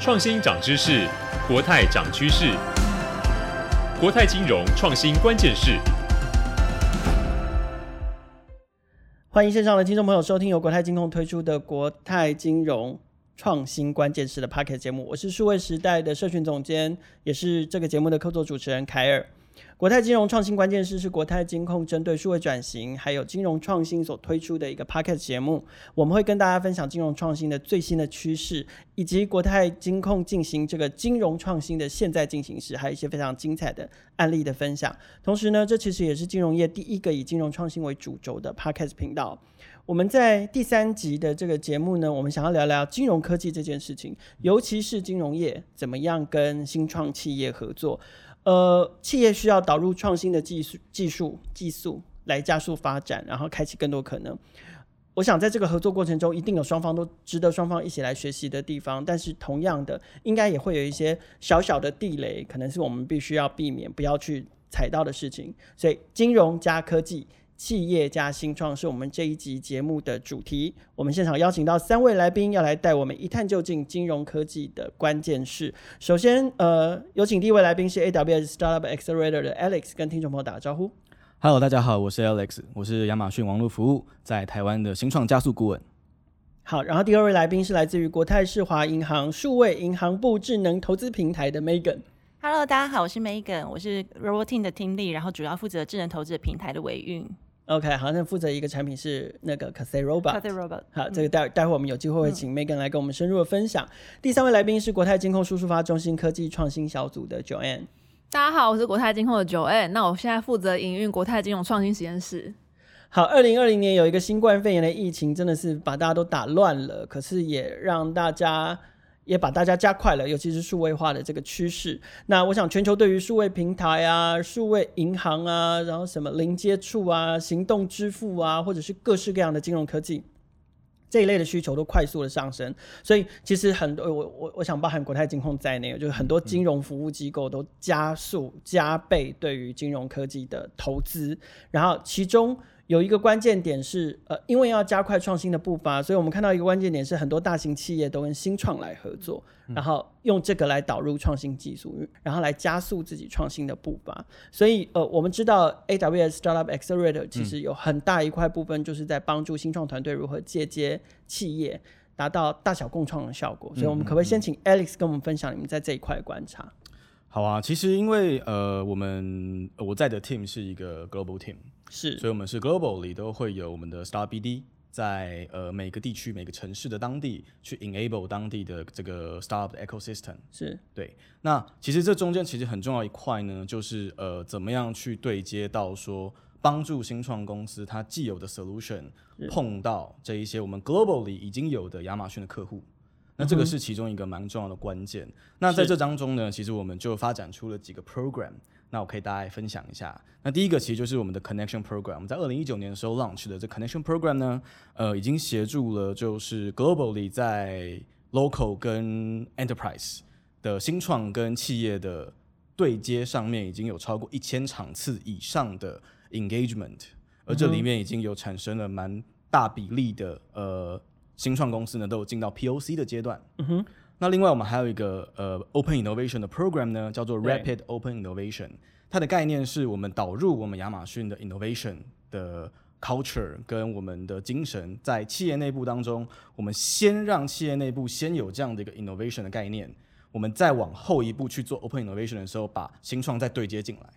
创新涨知识，国泰涨趋势。国泰金融创新关键是。欢迎线上的听众朋友收听由国泰金控推出的国泰金融创新关键词的 Pocket 节目。我是数位时代的社群总监，也是这个节目的客座主持人凯尔。国泰金融创新关键是是国泰金控针对数位转型还有金融创新所推出的一个 Podcast 节目。我们会跟大家分享金融创新的最新的趋势，以及国泰金控进行这个金融创新的现在进行时，还有一些非常精彩的案例的分享。同时呢，这其实也是金融业第一个以金融创新为主轴的 Podcast 频道。我们在第三集的这个节目呢，我们想要聊聊金融科技这件事情，尤其是金融业怎么样跟新创企业合作。呃，企业需要导入创新的技术、技术、技术来加速发展，然后开启更多可能。我想在这个合作过程中，一定有双方都值得双方一起来学习的地方。但是同样的，应该也会有一些小小的地雷，可能是我们必须要避免、不要去踩到的事情。所以，金融加科技。企业家新创是我们这一集节目的主题。我们现场邀请到三位来宾，要来带我们一探究竟金融科技的关键是。首先，呃，有请第一位来宾是 AWS Startup Accelerator 的 Alex，跟听众朋友打个招呼。Hello，大家好，我是 Alex，我是亚马逊网络服务在台湾的新创加速顾问。好，然后第二位来宾是来自于国泰世华银行数位银行部智能投资平台的 Megan。Hello，大家好，我是 Megan，我是 Robotin 的 Team Lead，然后主要负责智能投资的平台的维运。OK，好，那负责一个产品是那个 Cathay Robot。Cathay Robot。好，这个待待会我们有机会会请 Megan 来跟我们深入的分享。嗯、第三位来宾是国泰金控数数发中心科技创新小组的 Joanne。大家好，我是国泰金控的 Joanne。那我现在负责营运国泰金融创新实验室。好，二零二零年有一个新冠肺炎的疫情，真的是把大家都打乱了，可是也让大家。也把大家加快了，尤其是数位化的这个趋势。那我想，全球对于数位平台啊、数位银行啊，然后什么零接触啊、行动支付啊，或者是各式各样的金融科技这一类的需求都快速的上升。所以，其实很多我我我想包含国泰金控在内，就是很多金融服务机构都加速加倍对于金融科技的投资。然后，其中。有一个关键点是，呃，因为要加快创新的步伐，所以我们看到一个关键点是，很多大型企业都跟新创来合作，然后用这个来导入创新技术，然后来加速自己创新的步伐。所以，呃，我们知道 AWS Startup Accelerator 其实有很大一块部分就是在帮助新创团队如何借接企业，达到大小共创的效果。所以，我们可不可以先请 Alex 跟我们分享你们在这一块的观察？好啊，其实因为呃，我们我在的 team 是一个 global team。是，所以我们是 global 里都会有我们的 Star BD 在呃每个地区每个城市的当地去 enable 当地的这个 startup 的 ecosystem。是对。那其实这中间其实很重要一块呢，就是呃怎么样去对接到说帮助新创公司它既有的 solution 碰到这一些我们 global 里已经有的亚马逊的客户。那这个是其中一个蛮重要的关键。那在这当中呢，其实我们就发展出了几个 program。那我可以大家分享一下。那第一个其实就是我们的 Connection Program。我们在二零一九年的时候 launch 的这 Connection Program 呢，呃，已经协助了就是 globally 在 local 跟 enterprise 的新创跟企业的对接上面，已经有超过一千场次以上的 engagement，而这里面已经有产生了蛮大比例的呃新创公司呢，都有进到 POC 的阶段。嗯哼。那另外我们还有一个呃 Open Innovation 的 program 呢，叫做 Rapid Open Innovation。它的概念是我们导入我们亚马逊的 innovation 的 culture 跟我们的精神，在企业内部当中，我们先让企业内部先有这样的一个 innovation 的概念，我们再往后一步去做 Open Innovation 的时候，把新创再对接进来。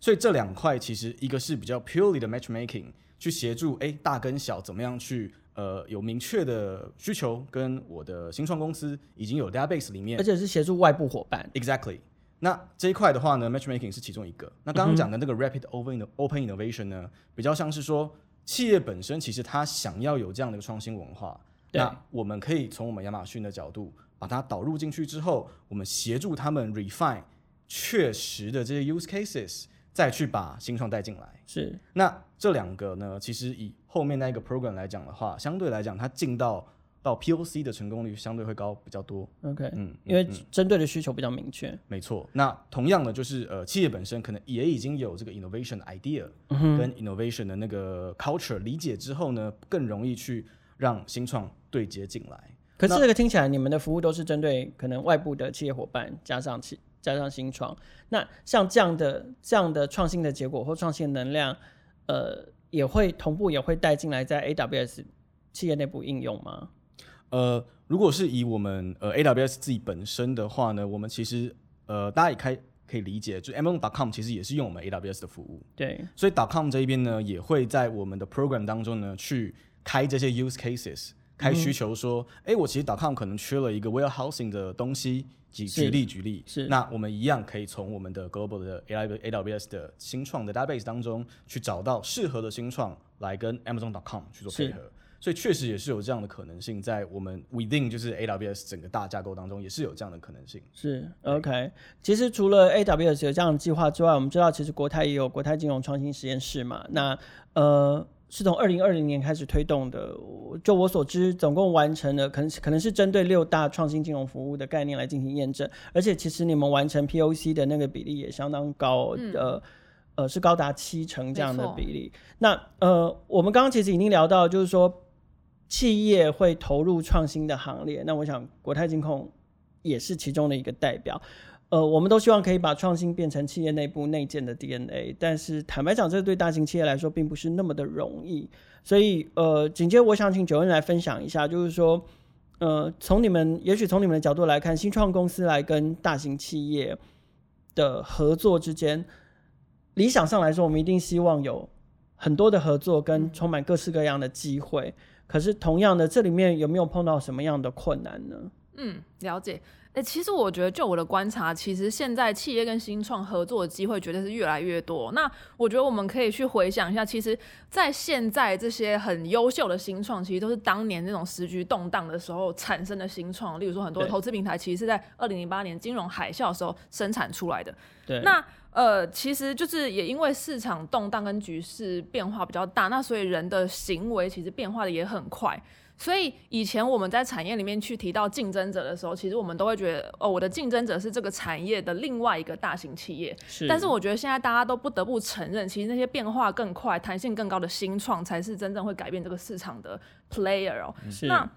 所以这两块其实一个是比较 purely 的 matchmaking，去协助诶大跟小怎么样去。呃，有明确的需求，跟我的新创公司已经有 database 里面，而且是协助外部伙伴。Exactly。那这一块的话呢，matchmaking 是其中一个。那刚刚讲的那个 rapid open open innovation 呢，比较像是说企业本身其实它想要有这样的一个创新文化。那我们可以从我们亚马逊的角度把它导入进去之后，我们协助他们 refine 确实的这些 use cases。再去把新创带进来，是。那这两个呢，其实以后面那个 program 来讲的话，相对来讲，它进到到 POC 的成功率相对会高比较多。OK，嗯，因为针对的需求比较明确。嗯、没错。那同样的，就是呃，企业本身可能也已经有这个 innovation idea 跟 innovation 的那个 culture 理解之后呢，更容易去让新创对接进来。可是这个听起来，你们的服务都是针对可能外部的企业伙伴，加上企加上新创。那像这样的这样的创新的结果或创新的能量，呃，也会同步也会带进来在 AWS 企业内部应用吗？呃，如果是以我们呃 AWS 自己本身的话呢，我们其实呃大家也开可以理解，就 Amazon.com 其实也是用我们 AWS 的服务。对，所以 .com 这一边呢，也会在我们的 program 当中呢去开这些 use cases。开需求说，哎、嗯欸，我其实 .com 可能缺了一个 warehousing 的东西，举举例举例，是。那我们一样可以从我们的 global 的 AWS 的新创的 database 当中去找到适合的新创来跟 Amazon.com 去做配合，所以确实也是有这样的可能性，在我们 within 就是 AWS 整个大架构当中也是有这样的可能性。是 OK，其实除了 AWS 有这样的计划之外，我们知道其实国泰也有国泰金融创新实验室嘛，那呃。是从二零二零年开始推动的，就我所知，总共完成了，可能可能是针对六大创新金融服务的概念来进行验证，而且其实你们完成 POC 的那个比例也相当高，嗯、呃呃是高达七成这样的比例。那呃，我们刚刚其实已经聊到，就是说企业会投入创新的行列，那我想国泰金控也是其中的一个代表。呃，我们都希望可以把创新变成企业内部内建的 DNA，但是坦白讲，这对大型企业来说并不是那么的容易。所以，呃，紧接着我想请 Joanne 来分享一下，就是说，呃，从你们也许从你们的角度来看，新创公司来跟大型企业的合作之间，理想上来说，我们一定希望有很多的合作跟充满各式各样的机会。可是，同样的，这里面有没有碰到什么样的困难呢？嗯，了解。哎、欸，其实我觉得，就我的观察，其实现在企业跟新创合作的机会绝对是越来越多。那我觉得我们可以去回想一下，其实，在现在这些很优秀的新创，其实都是当年那种时局动荡的时候产生的新创。例如说，很多投资平台其实是在二零零八年金融海啸的时候生产出来的。对。那呃，其实就是也因为市场动荡跟局势变化比较大，那所以人的行为其实变化的也很快。所以以前我们在产业里面去提到竞争者的时候，其实我们都会觉得，哦，我的竞争者是这个产业的另外一个大型企业。是。但是我觉得现在大家都不得不承认，其实那些变化更快、弹性更高的新创，才是真正会改变这个市场的 player 哦。是。那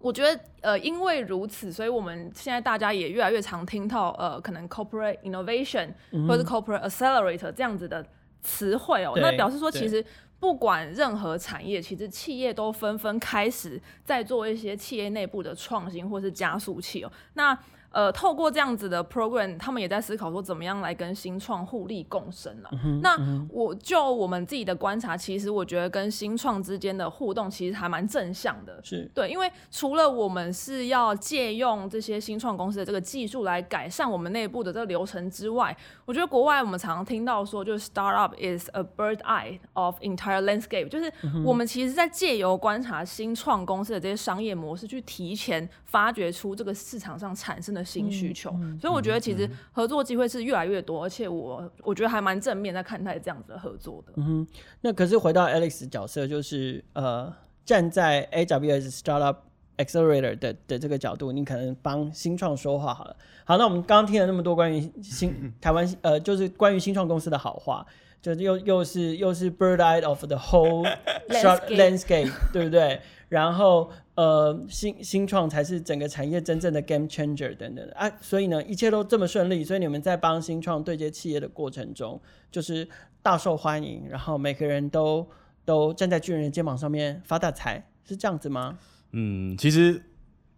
我觉得，呃，因为如此，所以我们现在大家也越来越常听到，呃，可能 corporate innovation 或者是 corporate accelerator 这样子的词汇哦。那表示说，其实。不管任何产业，其实企业都纷纷开始在做一些企业内部的创新或是加速器哦。那呃，透过这样子的 program，他们也在思考说怎么样来跟新创互利共生了、啊嗯。那我就我们自己的观察，其实我觉得跟新创之间的互动其实还蛮正向的。是对，因为除了我们是要借用这些新创公司的这个技术来改善我们内部的这个流程之外，我觉得国外我们常常听到说，就是 startup is a bird eye of entire landscape，就是我们其实在借由观察新创公司的这些商业模式，去提前发掘出这个市场上产生的。新需求、嗯，所以我觉得其实合作机会是越来越多，嗯、而且我我觉得还蛮正面在看待这样子的合作的。嗯哼，那可是回到 Alex 角色，就是呃，站在 AWS Startup Accelerator 的的这个角度，你可能帮新创说话好了。好，那我们刚刚听了那么多关于新台湾呃，就是关于新创公司的好话，就是又又是又是 Bird Eye of the whole landscape, landscape 对不对？然后。呃，新新创才是整个产业真正的 game changer 等等啊，所以呢，一切都这么顺利，所以你们在帮新创对接企业的过程中，就是大受欢迎，然后每个人都都站在巨人的肩膀上面发大财，是这样子吗？嗯，其实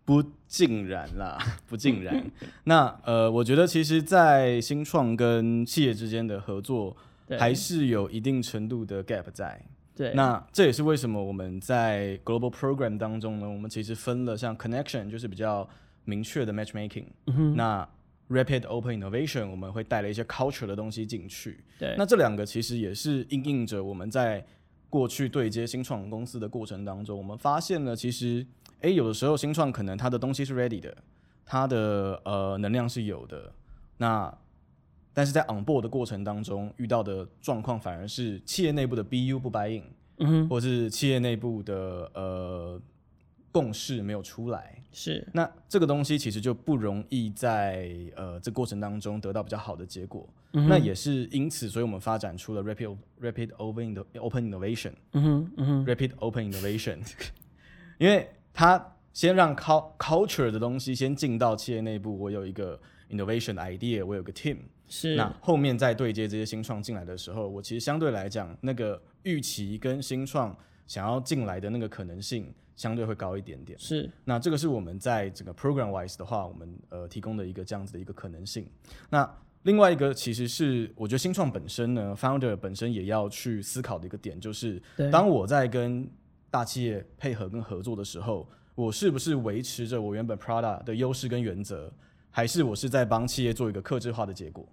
不尽然啦，不尽然。那呃，我觉得其实，在新创跟企业之间的合作，还是有一定程度的 gap 在。对，那这也是为什么我们在 global program 当中呢，我们其实分了像 connection 就是比较明确的 matchmaking，嗯，那 rapid open innovation 我们会带了一些 culture 的东西进去。对，那这两个其实也是应应着我们在过去对接新创公司的过程当中，我们发现了其实，哎，有的时候新创可能它的东西是 ready 的，它的呃能量是有的，那。但是在 on board 的过程当中遇到的状况反而是企业内部的 BU 不 buy in，嗯哼，或是企业内部的呃共识没有出来，是，那这个东西其实就不容易在呃这过程当中得到比较好的结果，嗯、那也是因此，所以我们发展出了 rapid rapid open open innovation，嗯哼，嗯哼，rapid open innovation，因为它。先让 culture 的东西先进到企业内部，我有一个 innovation idea，我有个 team，是那后面再对接这些新创进来的时候，我其实相对来讲，那个预期跟新创想要进来的那个可能性相对会高一点点。是，那这个是我们在整个 program wise 的话，我们呃提供的一个这样子的一个可能性。那另外一个其实是我觉得新创本身呢，founder 本身也要去思考的一个点，就是当我在跟大企业配合跟合作的时候，我是不是维持着我原本 product 的优势跟原则，还是我是在帮企业做一个克制化的结果？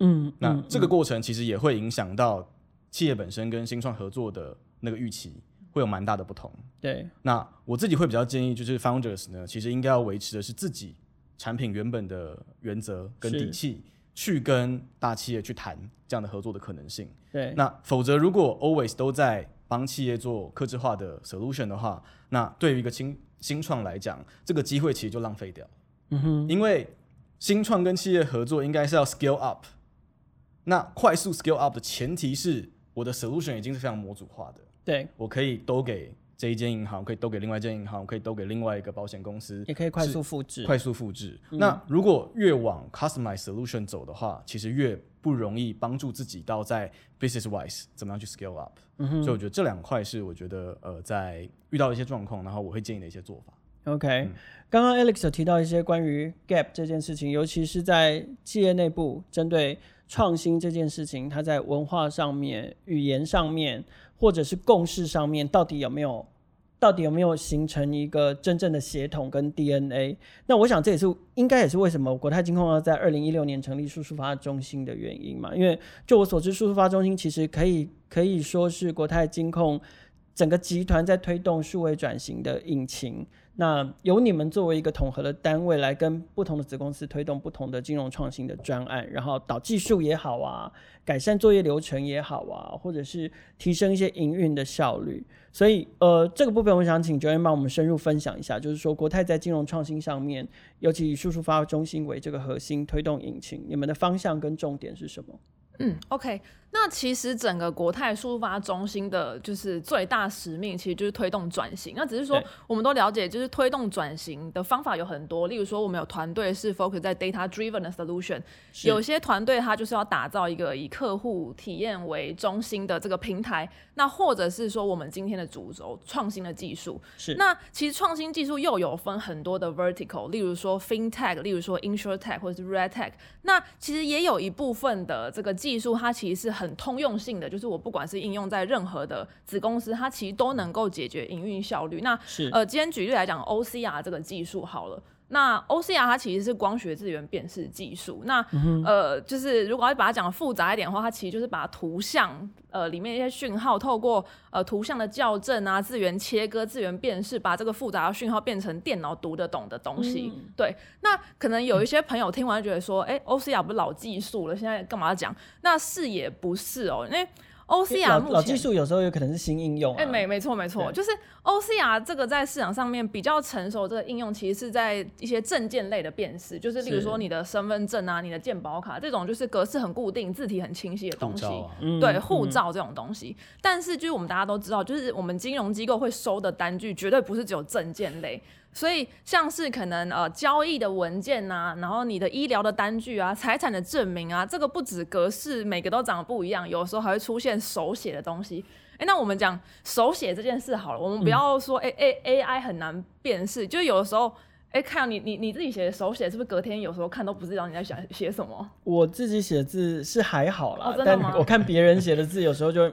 嗯，那这个过程其实也会影响到企业本身跟新创合作的那个预期，会有蛮大的不同。对，那我自己会比较建议，就是 founders 呢，其实应该要维持的是自己产品原本的原则跟底气，去跟大企业去谈这样的合作的可能性。对，那否则如果 always 都在帮企业做克制化的 solution 的话，那对于一个新新创来讲，这个机会其实就浪费掉。嗯哼，因为新创跟企业合作应该是要 scale up，那快速 scale up 的前提是我的 solution 已经是非常模组化的。对，我可以都给这一间银行，可以都给另外一间银行，可以都给另外一个保险公司，也可以快速复制。快速复制。嗯、那如果越往 customize solution 走的话，其实越不容易帮助自己到在 business wise 怎么样去 scale up。嗯哼，所以我觉得这两块是我觉得呃在遇到一些状况，然后我会建议的一些做法。OK，刚刚、嗯、Alex 有提到一些关于 gap 这件事情，尤其是在企业内部针对创新这件事情，它在文化上面、语言上面。或者是共识上面到底有没有，到底有没有形成一个真正的协同跟 DNA？那我想这也是应该也是为什么国泰金控要在二零一六年成立数数发中心的原因嘛。因为就我所知，数数发中心其实可以可以说是国泰金控整个集团在推动数位转型的引擎。那由你们作为一个统合的单位来跟不同的子公司推动不同的金融创新的专案，然后导技术也好啊，改善作业流程也好啊，或者是提升一些营运的效率。所以呃，这个部分我想请 j o 帮我们深入分享一下，就是说国泰在金融创新上面，尤其以数数发中心为这个核心推动引擎，你们的方向跟重点是什么？嗯，OK。那其实整个国泰数发中心的，就是最大使命，其实就是推动转型。那只是说，我们都了解，就是推动转型的方法有很多。例如说，我们有团队是 focus 在 data driven 的 solution，有些团队它就是要打造一个以客户体验为中心的这个平台。那或者是说，我们今天的主轴创新的技术。是。那其实创新技术又有分很多的 vertical，例如说 fintech，例如说 insurtech 或者是 redtech。那其实也有一部分的这个技术，它其实是很很通用性的，就是我不管是应用在任何的子公司，它其实都能够解决营运效率。那是呃，今天举例来讲，OCR 这个技术好了。那 OCR 它其实是光学字元辨识技术。那、嗯、呃，就是如果要把它讲复杂一点的话，它其实就是把图像呃里面一些讯号，透过呃图像的校正啊、字元切割、字元辨识，把这个复杂的讯号变成电脑读得懂的东西。嗯、对。那可能有一些朋友听完就觉得说，哎、嗯欸、，OCR 不是老技术了，现在干嘛要讲？那是也不是哦，因为 OCR 目前老技术有时候有可能是新应用、啊。哎、欸，没没错没错，就是 OCR 这个在市场上面比较成熟，这个应用其实是在一些证件类的辨识，就是例如说你的身份证啊、你的健保卡这种，就是格式很固定、字体很清晰的东西。啊、对，护照这种东西。嗯、但是就是我们大家都知道，就是我们金融机构会收的单据绝对不是只有证件类。所以像是可能呃交易的文件呐、啊，然后你的医疗的单据啊，财产的证明啊，这个不止格式每个都长得不一样，有时候还会出现手写的东西。哎，那我们讲手写这件事好了，我们不要说哎哎、嗯、AI 很难辨识，就有的时候哎看你你你自己写的手写是不是隔天有时候看都不知道你在想写什么？我自己写字是还好啦？但我看别人写的字有时候就。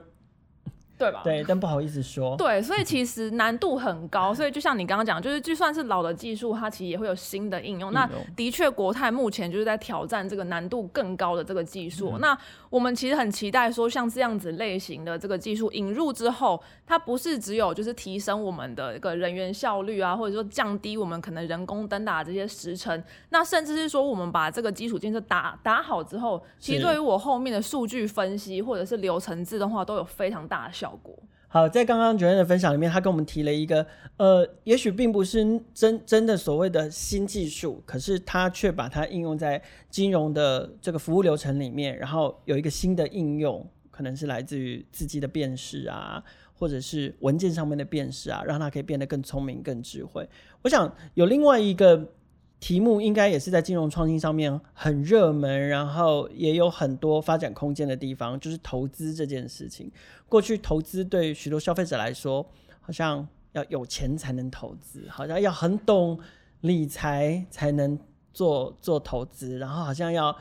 对吧？对，但不好意思说。对，所以其实难度很高。所以就像你刚刚讲，就是就算是老的技术，它其实也会有新的应用。那的确，国泰目前就是在挑战这个难度更高的这个技术。嗯、那我们其实很期待说，像这样子类型的这个技术引入之后，它不是只有就是提升我们的一个人员效率啊，或者说降低我们可能人工登打这些时程。那甚至是说，我们把这个基础建设打打好之后，其实对于我后面的数据分析或者是流程自动化都有非常大的效果。好，在刚刚 Joanne 的分享里面，他跟我们提了一个，呃，也许并不是真真的所谓的新技术，可是他却把它应用在金融的这个服务流程里面，然后有一个新的应用，可能是来自于字迹的辨识啊，或者是文件上面的辨识啊，让它可以变得更聪明、更智慧。我想有另外一个题目，应该也是在金融创新上面很热门，然后也有很多发展空间的地方，就是投资这件事情。过去投资对许多消费者来说，好像要有钱才能投资，好像要很懂理财才能做做投资，然后好像要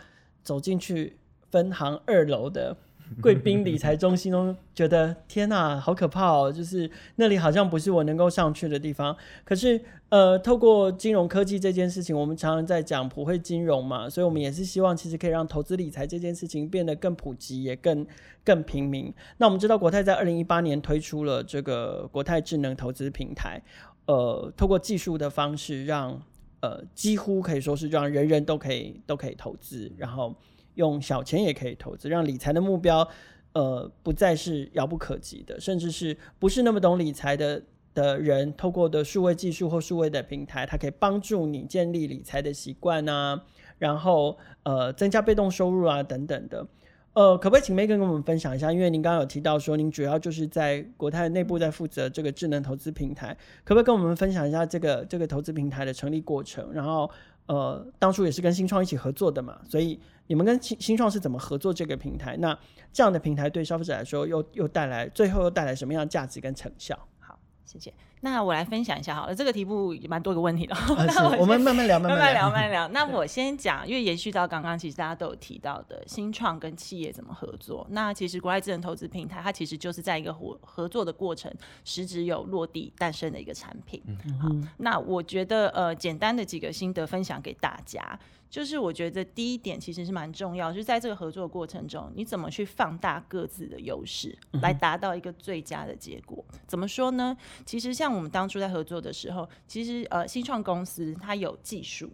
走进去分行二楼的。贵宾理财中心都觉得天哪，好可怕哦！就是那里好像不是我能够上去的地方。可是，呃，透过金融科技这件事情，我们常常在讲普惠金融嘛，所以我们也是希望其实可以让投资理财这件事情变得更普及，也更更平民。那我们知道国泰在二零一八年推出了这个国泰智能投资平台，呃，透过技术的方式，让呃几乎可以说是让人人都可以都可以投资，然后。用小钱也可以投资，让理财的目标，呃，不再是遥不可及的，甚至是不是那么懂理财的的人，透过的数位技术或数位的平台，它可以帮助你建立理财的习惯啊，然后呃，增加被动收入啊等等的。呃，可不可以请 Megan 跟我们分享一下？因为您刚刚有提到说，您主要就是在国泰内部在负责这个智能投资平台，可不可以跟我们分享一下这个这个投资平台的成立过程？然后呃，当初也是跟新创一起合作的嘛，所以。你们跟新新创是怎么合作这个平台？那这样的平台对消费者来说又，又又带来最后又带来什么样的价值跟成效？好，谢谢。那我来分享一下好了，这个题目也蛮多个问题的。啊、是我，我们 慢慢聊，慢慢聊，慢慢聊。那我先讲，因为延续到刚刚，其实大家都有提到的新创跟企业怎么合作。那其实国外智能投资平台，它其实就是在一个合合作的过程，实质有落地诞生的一个产品。嗯、好，那我觉得呃，简单的几个心得分享给大家。就是我觉得第一点其实是蛮重要，就是在这个合作过程中，你怎么去放大各自的优势，来达到一个最佳的结果？嗯、怎么说呢？其实像我们当初在合作的时候，其实呃新创公司它有技术，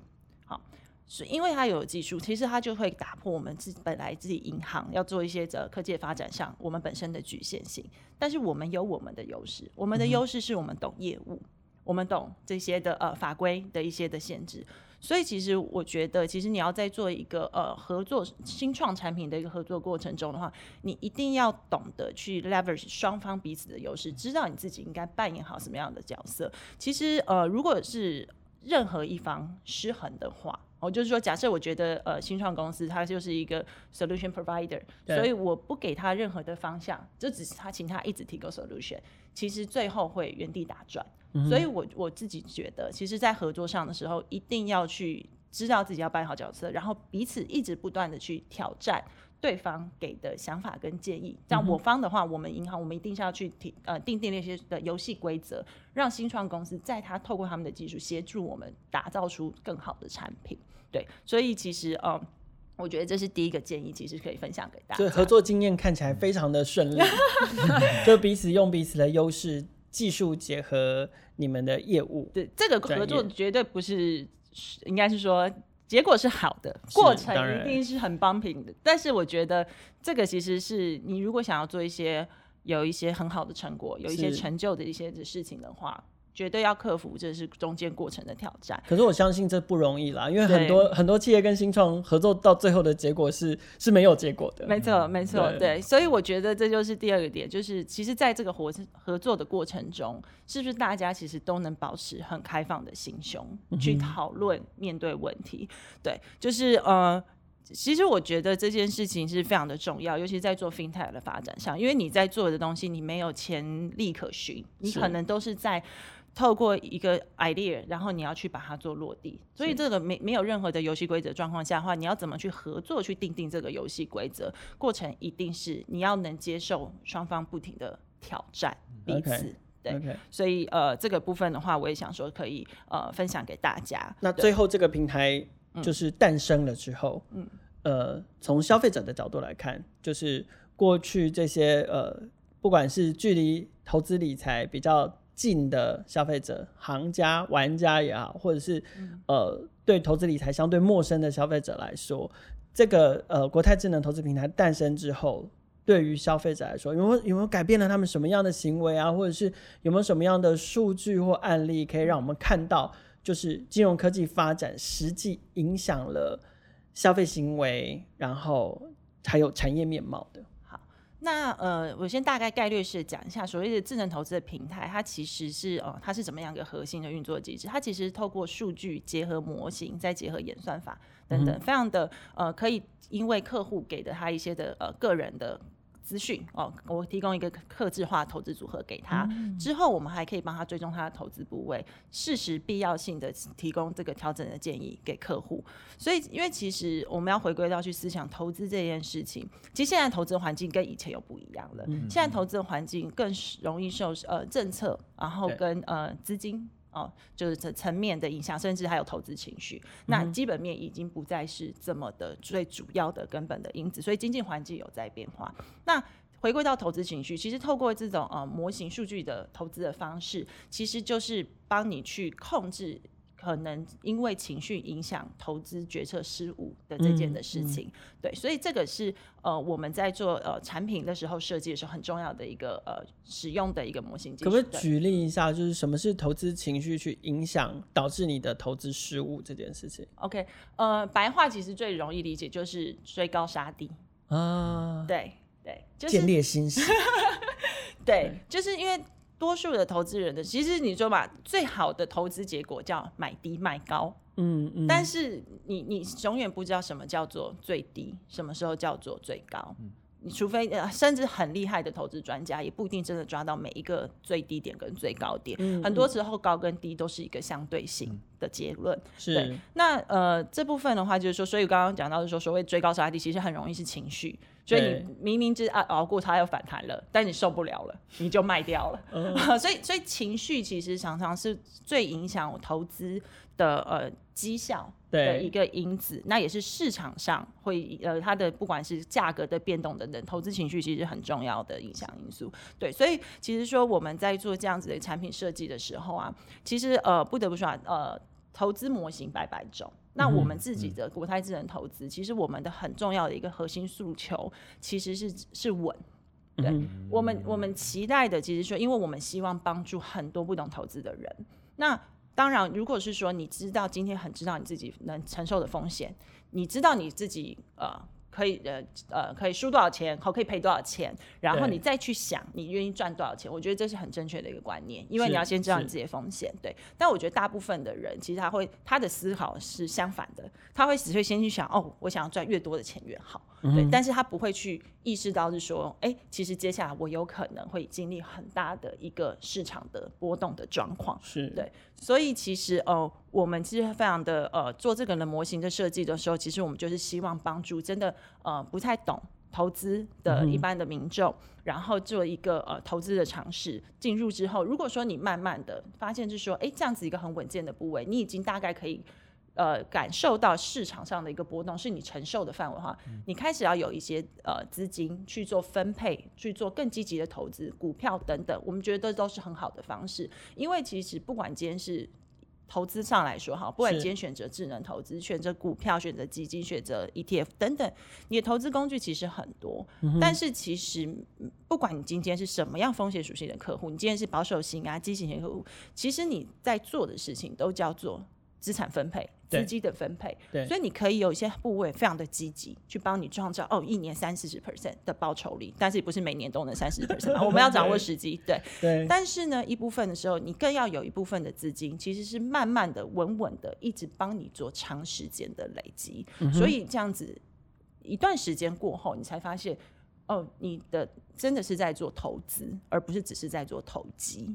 好，是因为它有技术，其实它就会打破我们自本来自己银行要做一些的科技的发展上我们本身的局限性。但是我们有我们的优势，我们的优势是我们懂业务，我们懂这些的呃法规的一些的限制。所以其实我觉得，其实你要在做一个呃合作新创产品的一个合作过程中的话，你一定要懂得去 leverage 双方彼此的优势，知道你自己应该扮演好什么样的角色。其实呃，如果是任何一方失衡的话，我就是说，假设我觉得呃新创公司它就是一个 solution provider，所以我不给他任何的方向，就只是他请他一直提供 solution，其实最后会原地打转。所以我我自己觉得，其实，在合作上的时候，一定要去知道自己要扮好角色，然后彼此一直不断的去挑战对方给的想法跟建议。像我方的话，我们银行，我们一定是要去提呃订定那些的游戏规则，让新创公司在他透过他们的技术协助我们打造出更好的产品。对，所以其实呃，我觉得这是第一个建议，其实可以分享给大家。对，合作经验看起来非常的顺利，就彼此用彼此的优势。技术结合你们的业务，对，这个合作绝对不是，应该是说结果是好的，过程一定是很 bumping 的。但是我觉得这个其实是你如果想要做一些有一些很好的成果，有一些成就的一些的事情的话。绝对要克服，这是中间过程的挑战。可是我相信这不容易啦，因为很多很多企业跟新创合作到最后的结果是是没有结果的。没错，没错，对，对。所以我觉得这就是第二个点，就是其实在这个合合作的过程中，是不是大家其实都能保持很开放的心胸去讨论面对问题？对，就是呃，其实我觉得这件事情是非常的重要，尤其在做 FinTech 的发展上，因为你在做的东西，你没有前力可循，你可能都是在。透过一个 idea，然后你要去把它做落地，所以这个没没有任何的游戏规则状况下的话，你要怎么去合作去定定这个游戏规则？过程一定是你要能接受双方不停的挑战彼此，okay, 对.所以呃这个部分的话，我也想说可以呃分享给大家。那最后这个平台就是诞生了之后，嗯，呃，从消费者的角度来看，就是过去这些呃，不管是距离投资理财比较。近的消费者、行家、玩家也好，或者是、嗯、呃对投资理财相对陌生的消费者来说，这个呃国泰智能投资平台诞生之后，对于消费者来说，有没有有没有改变了他们什么样的行为啊？或者是有没有什么样的数据或案例可以让我们看到，就是金融科技发展实际影响了消费行为，然后还有产业面貌的？那呃，我先大概概略式讲一下，所谓的智能投资的平台，它其实是呃，它是怎么样一个核心的运作机制？它其实透过数据结合模型，再结合演算法等等，嗯、非常的呃，可以因为客户给的他一些的呃个人的。资讯哦，我提供一个克制化投资组合给他，嗯、之后我们还可以帮他追踪他的投资部位，适时必要性的提供这个调整的建议给客户。所以，因为其实我们要回归到去思想投资这件事情，其实现在投资环境跟以前又不一样了。嗯、现在投资的环境更容易受呃政策，然后跟呃资金。哦，就是这层面的影响，甚至还有投资情绪。那基本面已经不再是这么的最主要的根本的因子，所以经济环境有在变化。那回归到投资情绪，其实透过这种呃模型数据的投资的方式，其实就是帮你去控制。可能因为情绪影响投资决策失误的这件的事情，嗯嗯、对，所以这个是呃我们在做呃产品的时候设计的时候很重要的一个呃使用的一个模型。可不可以举例一下，就是什么是投资情绪去影响导致你的投资失误这件事情？OK，呃，白话其实最容易理解就是追高杀低啊，对对，就是见猎心喜，对，就是因为。多数的投资人的，其实你说嘛，最好的投资结果叫买低卖高，嗯嗯，但是你你永远不知道什么叫做最低，什么时候叫做最高，嗯、你除非呃，甚至很厉害的投资专家，也不一定真的抓到每一个最低点跟最高点，嗯、很多时候高跟低都是一个相对性的结论，嗯、是那呃这部分的话，就是说，所以刚刚讲到的说，所谓追高杀低，其实很容易是情绪。所以你明明知啊熬过它要反弹了，但你受不了了，你就卖掉了。嗯、所以所以情绪其实常常是最影响我投资的呃绩效的一个因子，那也是市场上会呃它的不管是价格的变动等等，投资情绪其实很重要的影响因素。对，所以其实说我们在做这样子的产品设计的时候啊，其实呃不得不说啊呃。投资模型百百种，那我们自己的国泰智能投资，嗯、其实我们的很重要的一个核心诉求，其实是是稳。对、嗯、我们，我们期待的，其实说，因为我们希望帮助很多不懂投资的人。那当然，如果是说你知道今天很知道你自己能承受的风险，你知道你自己呃。可以呃呃可以输多少钱，好可以赔多少钱，然后你再去想你愿意赚多少钱，我觉得这是很正确的一个观念，因为你要先知道你自己的风险。对，但我觉得大部分的人其实他会他的思考是相反的，他会只会先去想哦，我想要赚越多的钱越好。对，嗯、但是他不会去意识到是说，哎、欸，其实接下来我有可能会经历很大的一个市场的波动的状况，是。对，所以其实哦、呃，我们其实非常的呃，做这个的模型的设计的时候，其实我们就是希望帮助真的呃不太懂投资的一般的民众，嗯、然后做一个呃投资的尝试，进入之后，如果说你慢慢的发现就是说，哎、欸，这样子一个很稳健的部位，你已经大概可以。呃，感受到市场上的一个波动是你承受的范围的话，嗯、你开始要有一些呃资金去做分配，去做更积极的投资，股票等等，我们觉得都是很好的方式。因为其实不管今天是投资上来说哈，不管今天选择智能投资、选择股票、选择基金、选择 ETF 等等，你的投资工具其实很多。嗯、但是其实不管你今天是什么样风险属性的客户，你今天是保守型啊、激情型客户，其实你在做的事情都叫做资产分配。资金的分配，所以你可以有一些部位非常的积极，去帮你创造哦，一年三四十 percent 的报酬率，但是也不是每年都能三四十 percent，我们要掌握时机，对，对。但是呢，一部分的时候，你更要有一部分的资金，其实是慢慢的、稳稳的，一直帮你做长时间的累积。嗯、所以这样子一段时间过后，你才发现，哦，你的真的是在做投资，而不是只是在做投机。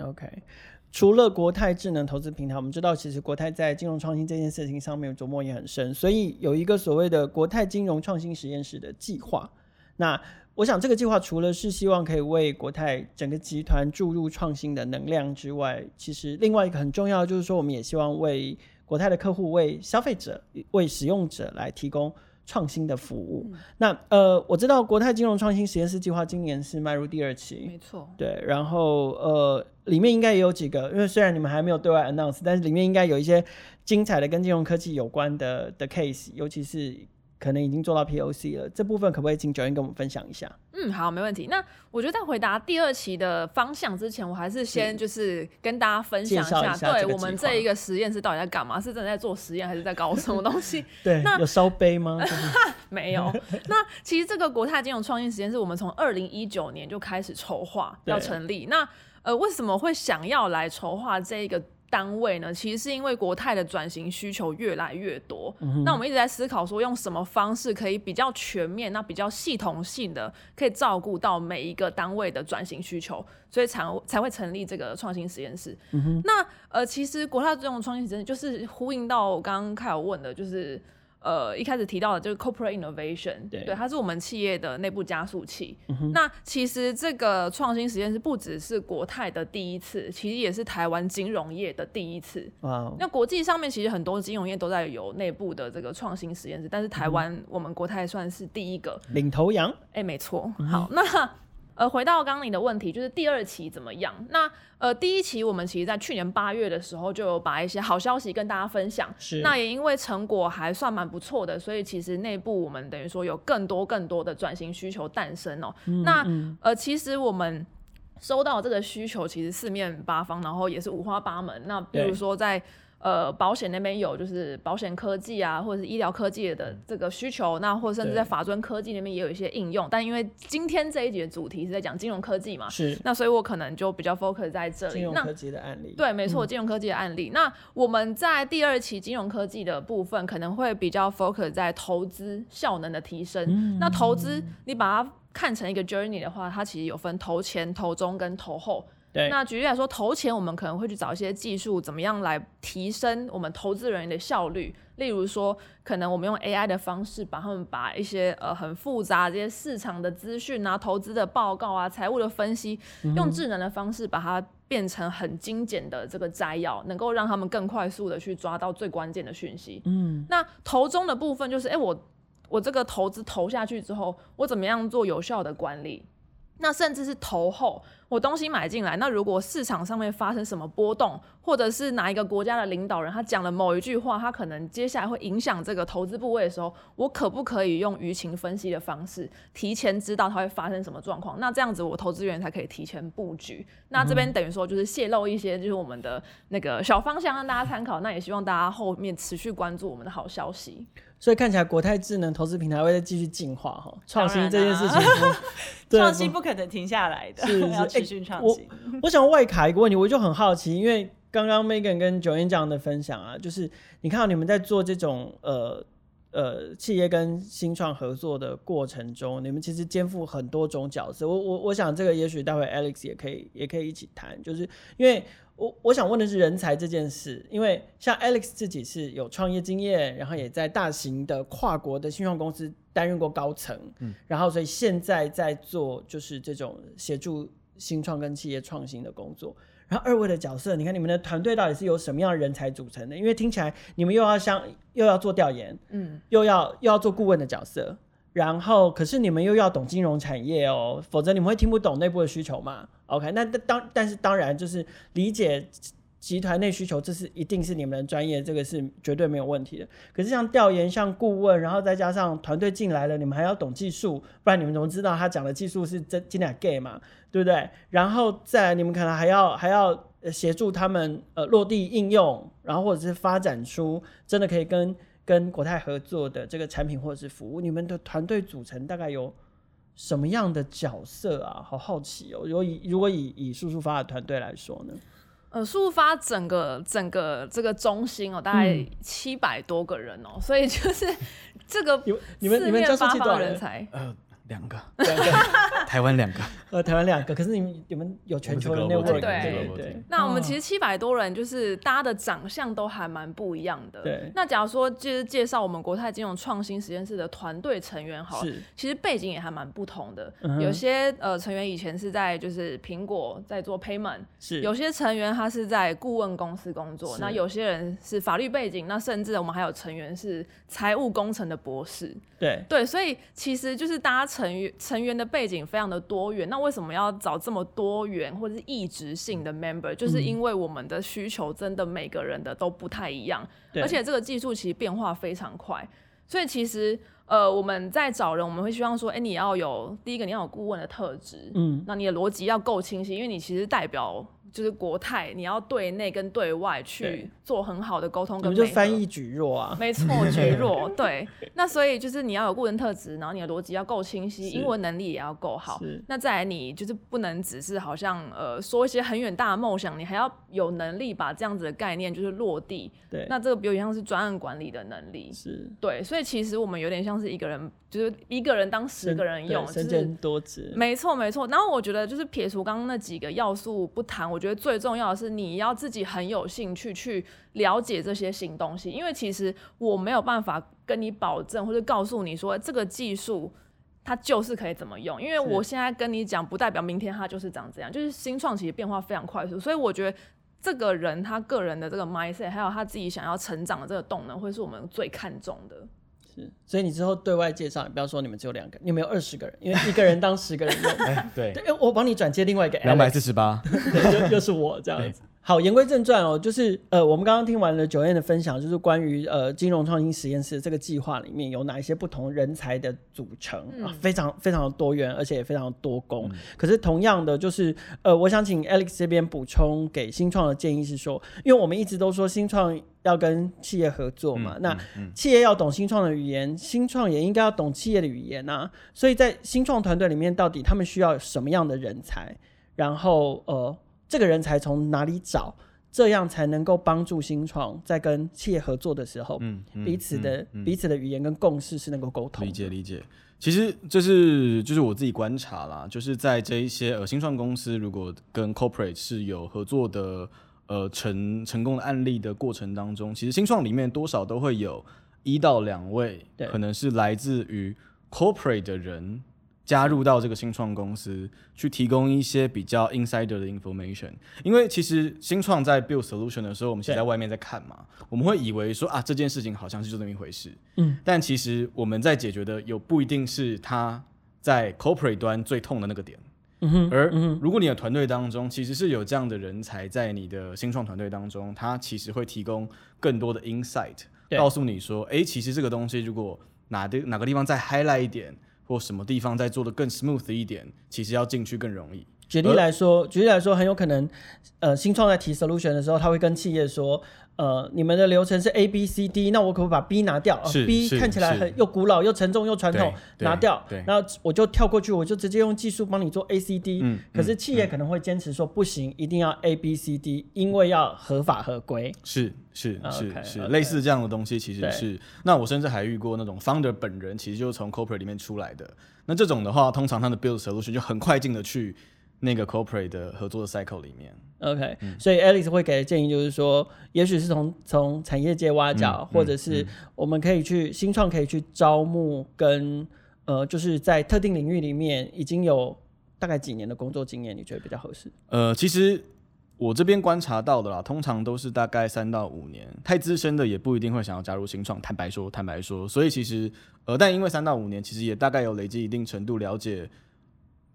OK。除了国泰智能投资平台，我们知道其实国泰在金融创新这件事情上面琢磨也很深，所以有一个所谓的国泰金融创新实验室的计划。那我想这个计划除了是希望可以为国泰整个集团注入创新的能量之外，其实另外一个很重要就是说，我们也希望为国泰的客户、为消费者、为使用者来提供。创新的服务，嗯、那呃，我知道国泰金融创新实验室计划今年是迈入第二期，没错，对，然后呃，里面应该也有几个，因为虽然你们还没有对外 announce，但是里面应该有一些精彩的跟金融科技有关的的 case，尤其是可能已经做到 POC 了，这部分可不可以请 Joanne 跟我们分享一下？嗯，好，没问题。那我觉得在回答第二期的方向之前，我还是先就是跟大家分享一下，一下对我们这一个实验室到底在干嘛？是真的在做实验，还是在搞什么东西？对，那有烧杯吗？没有。那其实这个国泰金融创新实验室，我们从二零一九年就开始筹划要成立。那呃，为什么会想要来筹划这一个？单位呢，其实是因为国泰的转型需求越来越多，嗯，那我们一直在思考说，用什么方式可以比较全面，那比较系统性的，可以照顾到每一个单位的转型需求，所以才才会成立这个创新实验室。嗯、那呃，其实国泰这种创新实验室就是呼应到我刚刚开始问的，就是。呃，一开始提到的就是 corporate innovation，对，对，它是我们企业的内部加速器。嗯。那其实这个创新实验室不只是国泰的第一次，其实也是台湾金融业的第一次。哇！那国际上面其实很多金融业都在有内部的这个创新实验室，但是台湾我们国泰算是第一个领头羊。哎，没错。好，那。呃，回到刚刚你的问题，就是第二期怎么样？那呃，第一期我们其实在去年八月的时候就有把一些好消息跟大家分享。是。那也因为成果还算蛮不错的，所以其实内部我们等于说有更多更多的转型需求诞生哦。那呃，其实我们收到这个需求其实四面八方，然后也是五花八门。那比如说在呃，保险那边有就是保险科技啊，或者是医疗科技的这个需求，那或者甚至在法遵科技那边也有一些应用。但因为今天这一集的主题是在讲金融科技嘛，是，那所以我可能就比较 focus 在这里。金融科技的案例，对，没错，金融科技的案例、嗯。那我们在第二期金融科技的部分，可能会比较 focus 在投资效能的提升。嗯、那投资你把它看成一个 journey 的话，它其实有分投前、投中跟投后。对，那举例来说，投前我们可能会去找一些技术，怎么样来提升我们投资人员的效率。例如说，可能我们用 AI 的方式，把他们把一些呃很复杂这些市场的资讯啊、投资的报告啊、财务的分析，用智能的方式把它变成很精简的这个摘要，能够让他们更快速的去抓到最关键的讯息。嗯，那投中的部分就是，哎、欸，我我这个投资投下去之后，我怎么样做有效的管理？那甚至是投后。我东西买进来，那如果市场上面发生什么波动，或者是哪一个国家的领导人他讲了某一句话，他可能接下来会影响这个投资部位的时候，我可不可以用舆情分析的方式，提前知道它会发生什么状况？那这样子我投资人才可以提前布局。那这边等于说就是泄露一些就是我们的那个小方向让大家参考。那也希望大家后面持续关注我们的好消息。所以看起来国泰智能投资平台会再继续进化哈，创新这件事情，创新不可能停下来的，是是。欸、我 我想外卡一个问题，我就很好奇，因为刚刚 Megan 跟 Joanne 这样的分享啊，就是你看到你们在做这种呃呃企业跟新创合作的过程中，你们其实肩负很多种角色。我我我想这个也许待会 Alex 也可以也可以一起谈，就是因为我我想问的是人才这件事，因为像 Alex 自己是有创业经验，然后也在大型的跨国的新创公司担任过高层，嗯，然后所以现在在做就是这种协助。新创跟企业创新的工作，然后二位的角色，你看你们的团队到底是由什么样的人才组成的？因为听起来你们又要像又要做调研，嗯，又要又要做顾问的角色，然后可是你们又要懂金融产业哦，否则你们会听不懂内部的需求嘛？OK，那当但是当然就是理解。集团内需求，这是一定是你们的专业，这个是绝对没有问题的。可是像调研、像顾问，然后再加上团队进来了，你们还要懂技术，不然你们怎么知道他讲的技术是真、真的假嘛？对不对？然后再你们可能还要还要协助他们呃落地应用，然后或者是发展出真的可以跟跟国泰合作的这个产品或者是服务。你们的团队组成大概有什么样的角色啊？好好奇哦。如果以如果以以速速发的团队来说呢？呃，速速发整个整个这个中心哦，大概七百多个人哦，嗯，所以就是这个你们你们加速器多少人才？呃两个，两个台湾两个，呃，台湾两个。可是你们你们有全球的 network，对对对。那我们其实七百多人，就是大家的长相都还蛮不一样的。对。那假如说就是介绍我们国泰金融创新实验室的团队成员，好了，其实背景也还蛮不同的。嗯、有些呃成员以前是在就是苹果在做 payment，是。有些成员他是在顾问公司工作，那有些人是法律背景，那甚至我们还有成员是财务工程的博士。对对，所以其实就是大家。成员成员的背景非常的多元，那为什么要找这么多元或者是异质性的 member？就是因为我们的需求真的每个人的都不太一样，而且这个技术其实变化非常快，所以其实呃我们在找人，我们会希望说，哎、欸，你要有第一个你要有顾问的特质，嗯，那你的逻辑要够清晰，因为你其实代表。就是国泰，你要对内跟对外去做很好的沟通跟，跟就翻译举弱啊，没错，蒟蒻对。那所以就是你要有顾问特质，然后你的逻辑要够清晰，英文能力也要够好。那再来，你就是不能只是好像呃说一些很远大的梦想，你还要有能力把这样子的概念就是落地。对，那这个比如像是专案管理的能力。是，对。所以其实我们有点像是一个人，就是一个人当十个人用，身兼多职。没错，没错。然后我觉得就是撇除刚刚那几个要素不谈，我觉得最重要的是你要自己很有兴趣去了解这些新东西，因为其实我没有办法跟你保证或者告诉你说这个技术它就是可以怎么用，因为我现在跟你讲不代表明天它就是长这样，就是新创其实变化非常快速，所以我觉得这个人他个人的这个 mindset 还有他自己想要成长的这个动能，会是我们最看重的。所以你之后对外介绍，你不要说你们只有两个，你们有二十个人，因为一个人当十个人用。欸、对，对，我帮你转接另外一个。两百四十八，对，又又是我这样子。好，言归正传哦，就是呃，我们刚刚听完了 Joanne 的分享，就是关于呃金融创新实验室这个计划里面有哪一些不同人才的组成、嗯、啊，非常非常的多元，而且也非常多工。嗯、可是同样的，就是呃，我想请 Alex 这边补充给新创的建议是说，因为我们一直都说新创要跟企业合作嘛，嗯、那企业要懂新创的语言，新创也应该要懂企业的语言啊。所以在新创团队里面，到底他们需要什么样的人才？然后呃。这个人才从哪里找？这样才能够帮助新创在跟企业合作的时候，嗯嗯、彼此的、彼此的语言跟共识是能够沟通。理解理解。其实这是就是我自己观察啦，就是在这一些呃新创公司如果跟 corporate 是有合作的呃成成功的案例的过程当中，其实新创里面多少都会有一到两位，可能是来自于 corporate 的人。加入到这个新创公司去提供一些比较 insider 的 information，因为其实新创在 build solution 的时候，我们其实在外面在看嘛，我们会以为说啊这件事情好像是就这么一回事，嗯，但其实我们在解决的有不一定是他在 corporate 端最痛的那个点，嗯哼，而如果你的团队当中其实是有这样的人才在你的新创团队当中，他其实会提供更多的 insight，告诉你说，哎，其实这个东西如果哪的哪个地方再 highlight 一点。或什么地方再做的更 smooth 一点，其实要进去更容易。举例来说，呃、举例来说，很有可能，呃，新创在提 solution 的时候，他会跟企业说。呃，你们的流程是 A B C D，那我可不可以把 B 拿掉？是、呃、B 看起来很又古老又沉重又传统，拿掉。然后我就跳过去，我就直接用技术帮你做 A C D。嗯。可是企业可能会坚持说不行，一定要 A B C D，因为要合法合规。是是是是，类似这样的东西其实是。那我甚至还遇过那种 founder 本人，其实就是从 corporate 里面出来的。那这种的话，通常他的 build solution 就很快进的去。那个 corporate 的合作的 cycle 里面，OK，、嗯、所以 Alex 会给的建议就是说，也许是从从产业界挖角，嗯、或者是我们可以去、嗯、新创可以去招募跟呃，就是在特定领域里面已经有大概几年的工作经验，你觉得比较合适？呃，其实我这边观察到的啦，通常都是大概三到五年，太资深的也不一定会想要加入新创。坦白说，坦白说，所以其实呃，但因为三到五年，其实也大概有累积一定程度了解。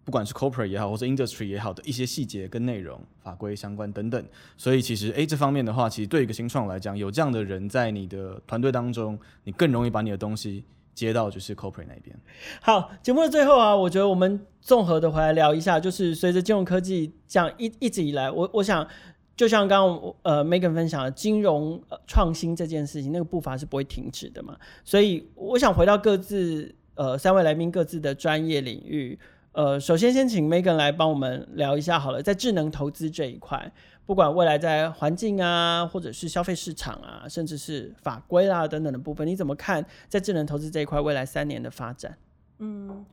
不管是 corporate 也好，或是 industry 也好的一些细节跟内容、法规相关等等，所以其实诶、这方面的话，其实对一个新创来讲，有这样的人在你的团队当中，你更容易把你的东西接到就是 corporate 那边。好，节目的最后啊，我觉得我们综合的回来聊一下，就是随着金融科技这样一一直以来，我我想就像刚刚呃 Megan 分享的，金融创新这件事情，那个步伐是不会停止的嘛，所以我想回到各自呃三位来宾各自的专业领域。呃，首先先请 Megan 来帮我们聊一下好了，在智能投资这一块，不管未来在环境啊，或者是消费市场啊，甚至是法规啦等等的部分，你怎么看在智能投资这一块未来三年的发展？嗯，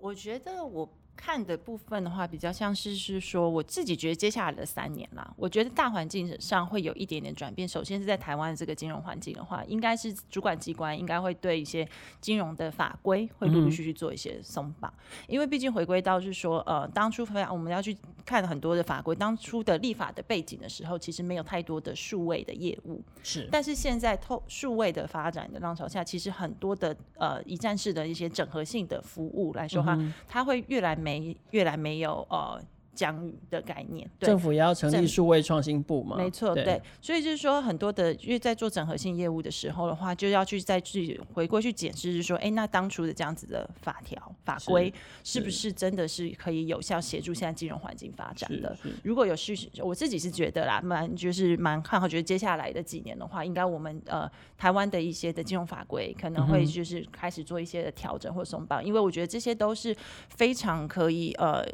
我觉得我。看的部分的话，比较像是是说，我自己觉得接下来的三年啦，我觉得大环境上会有一点点转变。首先是在台湾的这个金融环境的话，应该是主管机关应该会对一些金融的法规会陆陆续续做一些松绑，嗯、因为毕竟回归到是说，呃，当初我们要去看很多的法规，当初的立法的背景的时候，其实没有太多的数位的业务，是。但是现在透数位的发展的浪潮下，其实很多的呃一站式的一些整合性的服务来说的话，嗯、它会越来。没越来没有呃疆域的概念。对，政府也要成立数位创新部嘛？没错，对，对。所以就是说，很多的因为在做整合性业务的时候的话，就要去再去回过去检视，就是说，哎、欸，那当初的这样子的法条法规是不是真的是可以有效协助现在金融环境发展的？如果有需，我自己是觉得啦，蛮就是蛮看好，觉得接下来的几年的话，应该我们呃台湾的一些的金融法规可能会就是开始做一些的调整或松绑，因为我觉得这些都是非常可以呃。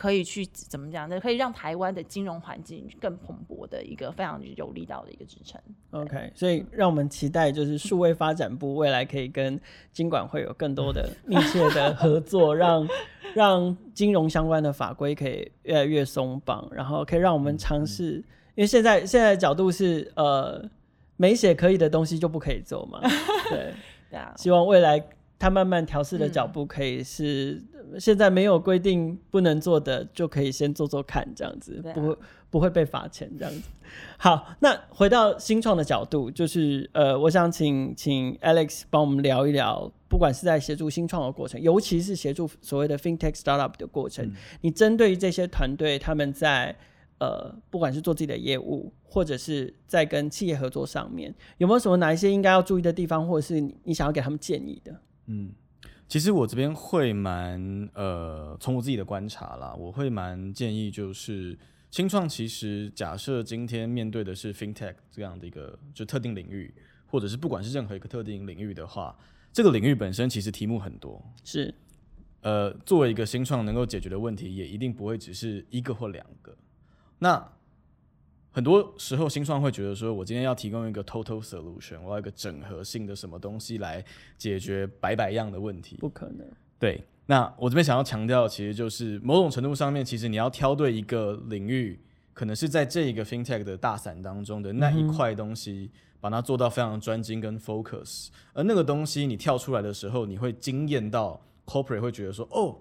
可以去怎么讲呢？可以让台湾的金融环境更蓬勃的一个非常有力道的一个支撑。OK，所以让我们期待就是数位发展部未来可以跟金管会有更多的 密切的合作，让让金融相关的法规可以越来越松绑，然后可以让我们尝试，因为现在现在的角度是呃没写可以的东西就不可以做嘛。对，希望未来。他慢慢调试的脚步可以是现在没有规定不能做的，就可以先做做看，这样子不会不会被罚钱这样子。好，那回到新创的角度，就是呃，我想请请 Alex 帮我们聊一聊，不管是在协助新创的过程，尤其是协助所谓的 FinTech Startup 的过程，嗯、你针对于这些团队，他们在呃，不管是做自己的业务，或者是在跟企业合作上面，有没有什么哪一些应该要注意的地方，或者是你你想要给他们建议的？嗯，其实我这边会蛮呃，从我自己的观察啦，我会蛮建议就是新创，其实假设今天面对的是 FinTech 这样的一个就特定领域，或者是不管是任何一个特定领域的话，这个领域本身其实题目很多，是。呃，作为一个新创能够解决的问题，也一定不会只是一个或两个，那。很多时候，新创会觉得说，我今天要提供一个 total solution，我要一个整合性的什么东西来解决百百样的问题。不可能。对，那我这边想要强调，其实就是某种程度上面，其实你要挑对一个领域，可能是在这一个 fintech 的大伞当中的那一块东西，把它做到非常专精跟 focus，而那个东西你跳出来的时候，你会惊艳到 corporate 会觉得说，哦。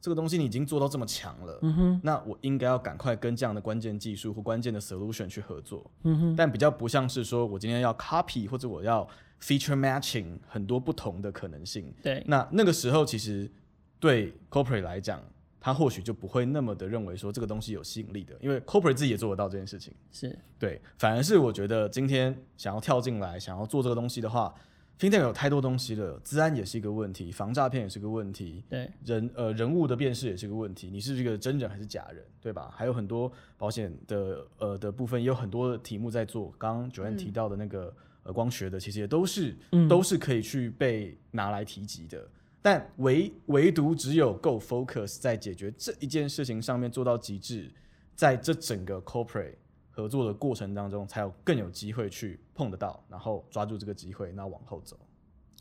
这个东西你已经做到这么强了，嗯哼，那我应该要赶快跟这样的关键技术或关键的 solution 去合作，嗯哼，但比较不像是说我今天要 copy 或者我要 feature matching 很多不同的可能性，对，那那个时候其实对 corporate 来讲，他或许就不会那么的认为说这个东西有吸引力的，因为 corporate 自己也做得到这件事情，是。对，反而是我觉得今天想要跳进来想要做这个东西的话。FinTech 有太多东西了，资安也是一个问题，防诈骗也是个问题，对人呃人物的辨识也是个问题，你是一个真人还是假人，对吧？还有很多保险的呃的部分，也有很多的题目在做。刚刚 Joanne 提到的那个、嗯、呃光学的，其实也都是、嗯、都是可以去被拿来提及的，但唯唯独只有够 focus 在解决这一件事情上面做到极致，在这整个 corporate。合作的过程当中，才有更有机会去碰得到，然后抓住这个机会，那往后走，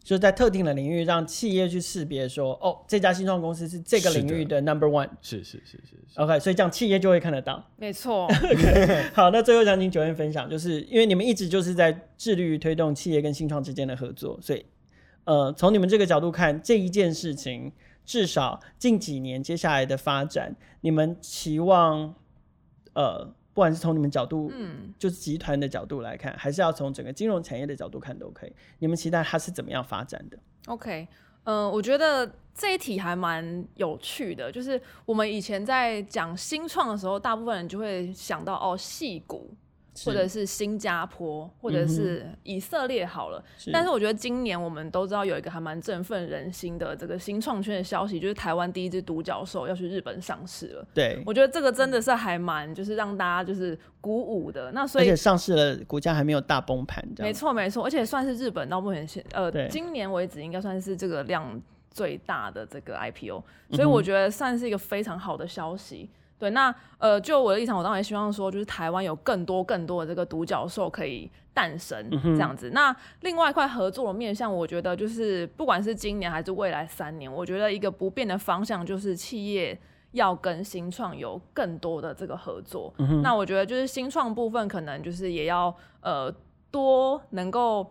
就是在特定的领域，让企业去识别说，哦，这家新创公司是这个领域的 number one，是是是是，是，OK，所以这样企业就会看得到，没错。okay, 好，那最后想请 Joanne 分享，就是因为你们一直就是在致力于推动企业跟新创之间的合作，所以，呃，从你们这个角度看，这一件事情，至少近几年接下来的发展，你们期望，呃。不管是从你们角度，嗯，就是集团的角度来看，还是要从整个金融产业的角度看，都可以。你们期待它是怎么样发展的？OK，嗯、呃，我觉得这一题还蛮有趣的，就是我们以前在讲新创的时候，大部分人就会想到哦，矽谷。或者是新加坡，或者是以色列好了。嗯、但是我觉得今年我们都知道有一个还蛮振奋人心的这个新创圈的消息，就是台湾第一只独角兽要去日本上市了。对，我觉得这个真的是还蛮就是让大家就是鼓舞的。那所以而且上市了，股价还没有大崩盘。没错没错，而且算是日本到目前现呃今年为止应该算是这个量最大的这个 IPO，所以我觉得算是一个非常好的消息。对，那呃，就我的立场，我当然希望说，就是台湾有更多更多的这个独角兽可以诞生这样子。嗯、那另外一块合作的面向，我觉得就是不管是今年还是未来三年，我觉得一个不变的方向就是企业要跟新创有更多的这个合作。嗯、那我觉得就是新创部分可能就是也要呃多能够。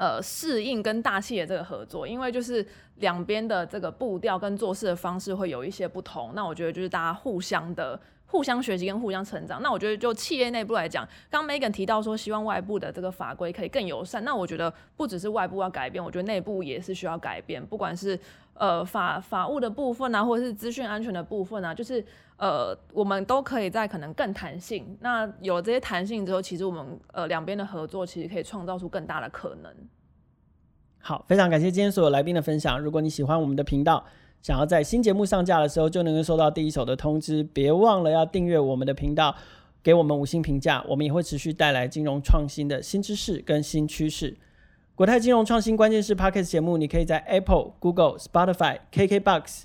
呃，适应跟大企业这个合作，因为就是两边的这个步调跟做事的方式会有一些不同。那我觉得就是大家互相的、互相学习跟互相成长。那我觉得就企业内部来讲，刚 Megan 提到说希望外部的这个法规可以更友善，那我觉得不只是外部要改变，我觉得内部也是需要改变，不管是呃法法务的部分啊，或者是资讯安全的部分啊，就是呃我们都可以在可能更弹性。那有了这些弹性之后，其实我们呃两边的合作其实可以创造出更大的可能。好，非常感谢今天所有来宾的分享。如果你喜欢我们的频道，想要在新节目上架的时候就能够收到第一手的通知，别忘了要订阅我们的频道，给我们五星评价。我们也会持续带来金融创新的新知识跟新趋势。国泰金融创新关键是 Podcast 节目，你可以在 Apple、Google、Spotify、KKBox、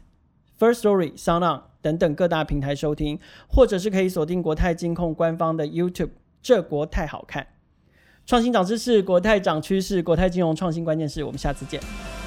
First Story、SoundOn 等等各大平台收听，或者是可以锁定国泰金控官方的 YouTube。这国泰好看，创新涨知识，国泰涨趋势，国泰金融创新关键是。我们下次见。